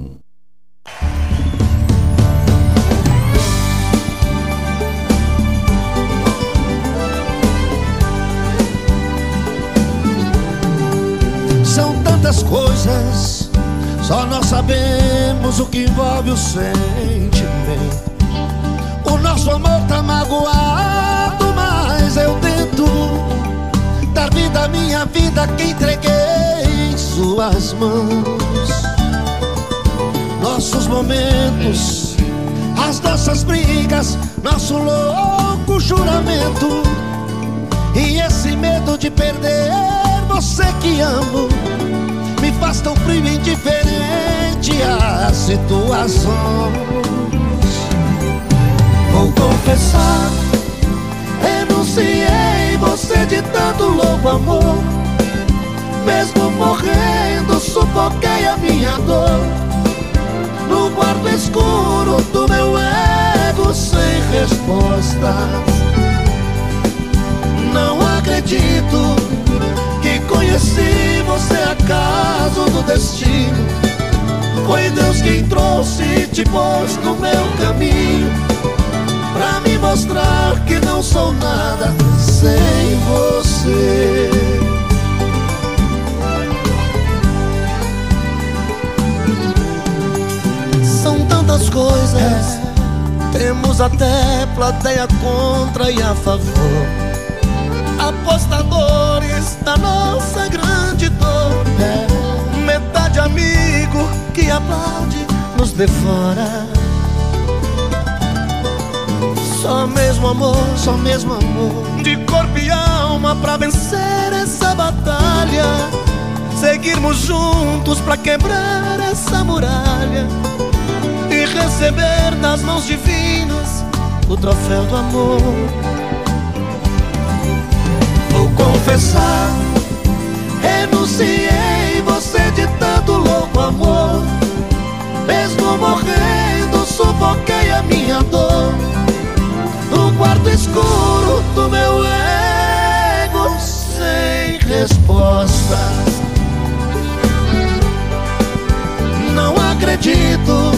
Nosso louco juramento. E esse medo de perder você que amo me faz tão frio e indiferente às situações. Vou confessar, renunciei você de tanto louco amor. Mesmo morrendo, sufoquei a minha dor. No quarto escuro do meu sem respostas. Não acredito que conheci você acaso do destino. Foi Deus quem trouxe e te pôs no meu caminho. Pra me mostrar que não sou nada sem você. São tantas coisas, temos até plateia contra e a favor apostadores da nossa grande dor. É metade amigo que aplaude nos devora. Só mesmo amor, só mesmo amor de corpo e alma pra vencer essa batalha. Seguirmos juntos pra quebrar essa muralha receber das mãos divinas o troféu do amor. Confessar Renunciei você de tanto louco amor. Mesmo morrendo, sufoquei a minha dor. No quarto escuro do meu ego Sem resposta. Não acredito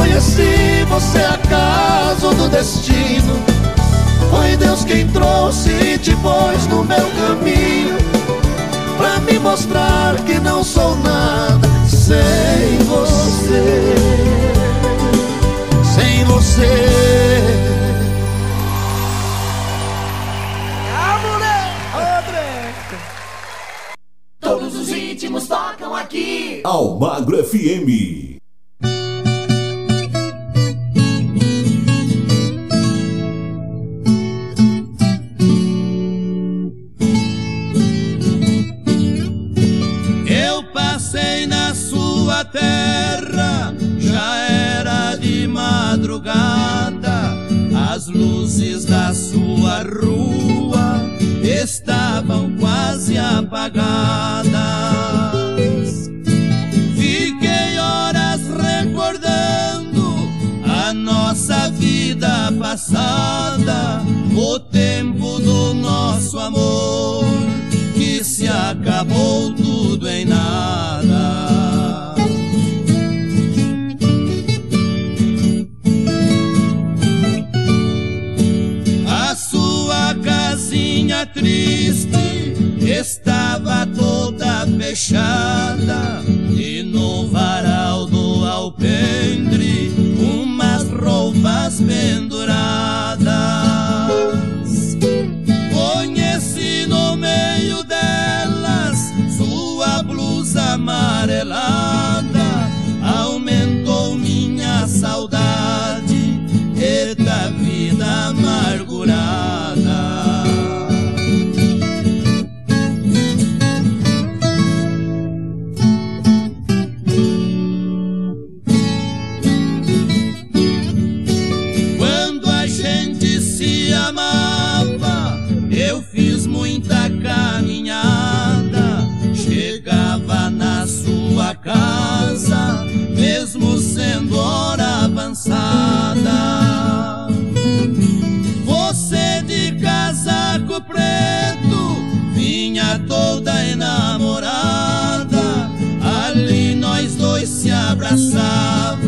conheci você acaso do destino foi Deus quem trouxe e te pôs no meu caminho Pra me mostrar que não sou nada sem você Sem você
mulher!
Todos os ritmos tocam aqui
Almagro FM.
Luzes da sua rua estavam quase apagadas. Fiquei horas recordando a nossa vida passada, o tempo do nosso amor que se acabou tudo em nada. Triste estava toda fechada e no varal do alpendre umas roupas penduradas. Conheci no meio delas sua blusa amarelada, aumentou minha saudade e da vida amargurada. Casa, mesmo sendo hora avançada. Você de casaco preto, vinha toda enamorada. Ali nós dois se abraçava,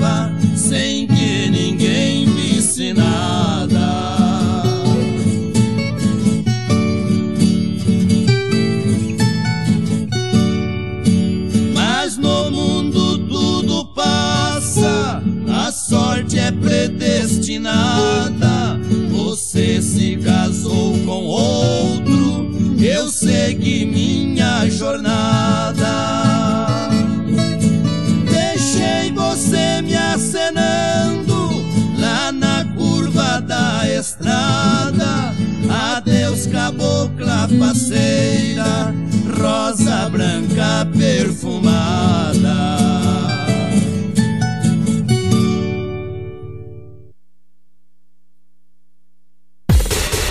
predestinada. Você se casou com outro, eu segui minha jornada. Deixei você me acenando lá na curva da estrada. Adeus, cabocla faceira, rosa branca perfumada.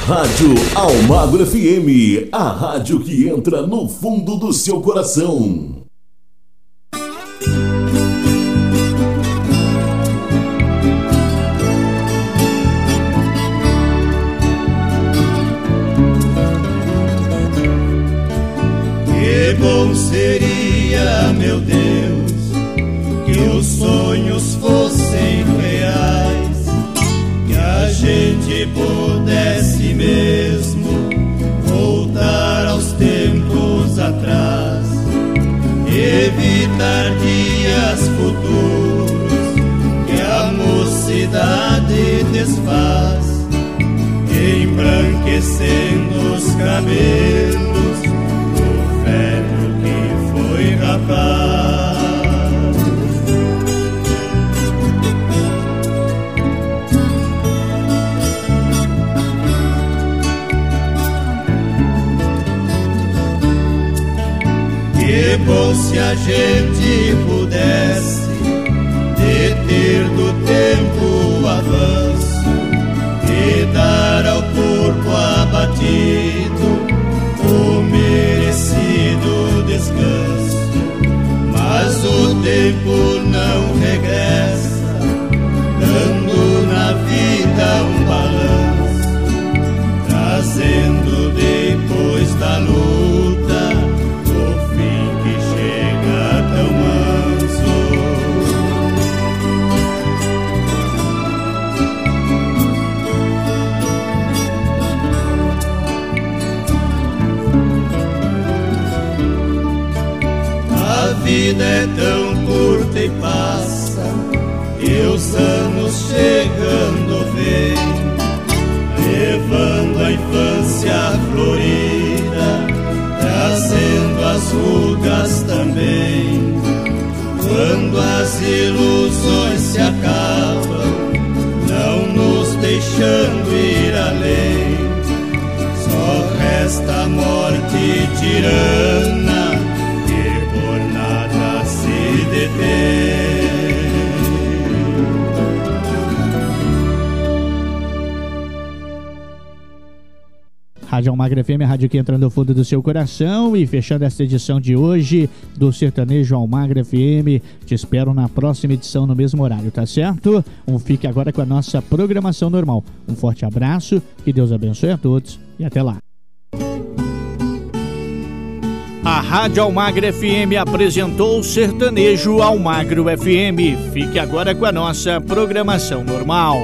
Rádio Almagro FM, a rádio que entra no fundo do seu coração.
Que bom seria, meu Deus, que os sonhos mesmo voltar aos tempos atrás, evitar dias futuros que a mocidade desfaz, embranquecendo os cabelos se a gente pudesse deter do tempo o avanço e dar ao corpo abatido o merecido descanso. Mas o tempo e passa, e os anos chegando vem, levando a infância florida, trazendo as rugas também. Quando as ilusões se acabam, não nos deixando ir além, só resta a morte tirana
Rádio Almagra FM, a rádio que entra no fundo do seu coração. E fechando esta edição de hoje do Sertanejo Almagra FM. Te espero na próxima edição no mesmo horário, tá certo? Um fique agora com a nossa programação normal. Um forte abraço, que Deus abençoe a todos e até lá. A Rádio Almagra FM apresentou Sertanejo Almagro FM. Fique agora com a nossa programação normal.